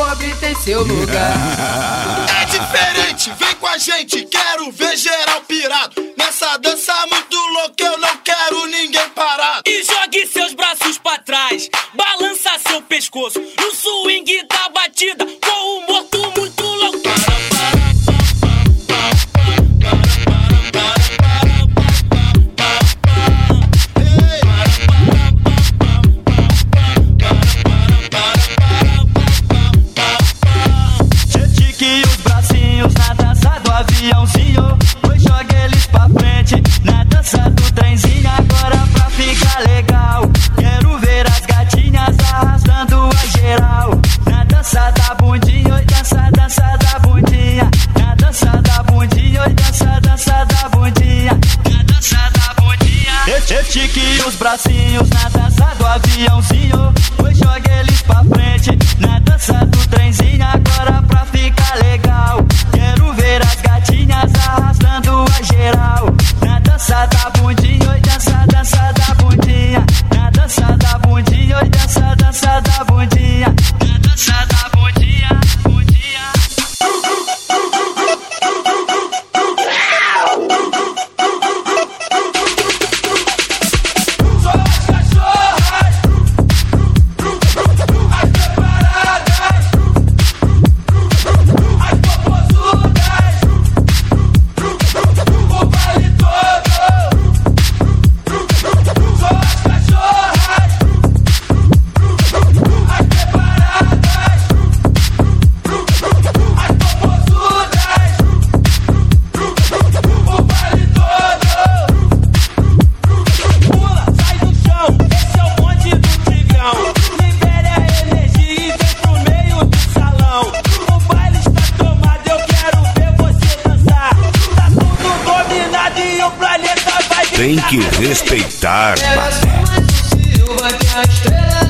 pobre tem seu lugar. É diferente, vem com a gente, quero ver geral pirado. Nessa dança muito louca, eu não quero ninguém parado. E jogue seus braços para trás, balança seu pescoço. No swing da batida, tem que respeitar. Mané.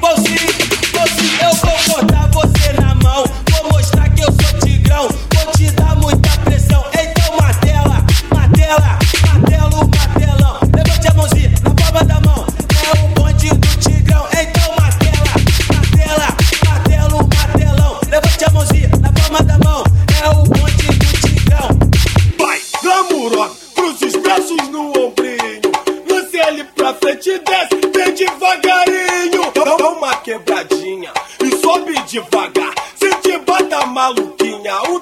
imposible. Quebradinha e sobe devagar. Se te bata maluquinha, o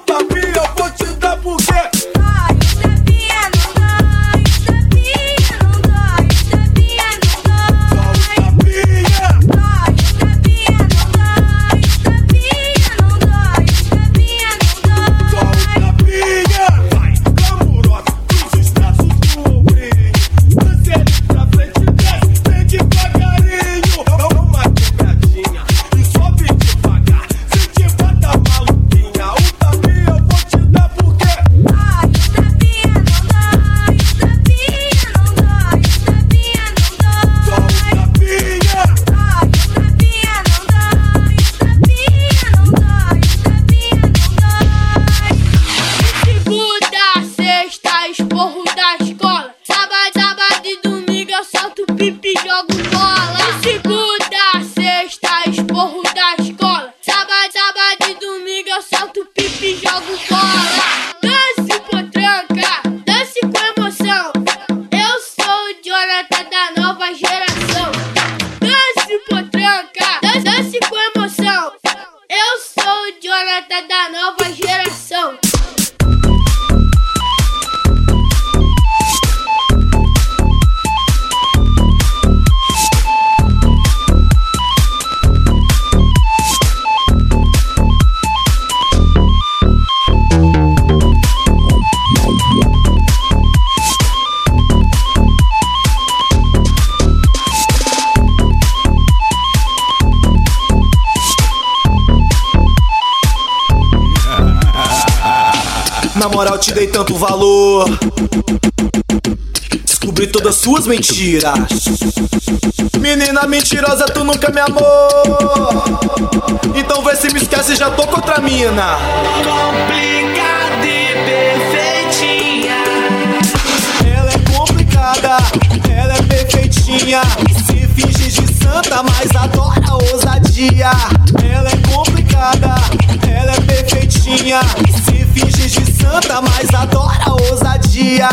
esporro da escola. Sábado, sábado e domingo eu solto pipi e jogo bola. Dance potranca, dance com emoção. Eu sou o Jonathan da nova geração. Dance potranca, dance, dance com emoção. Eu sou o Jonathan da nova geração. Moral, te dei tanto valor. Descobri todas suas mentiras. Menina mentirosa, tu nunca me amou. Então vê se me esquece, já tô contra a mina. Complicada e perfeitinha. Ela é complicada, ela é perfeitinha. Se finge de santa, mas adora ousadia. Ela é complicada, ela é perfeitinha. Se finge de santa, mas adora ousadia.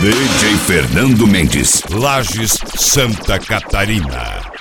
DJ Fernando Mendes, Lages, Santa Catarina.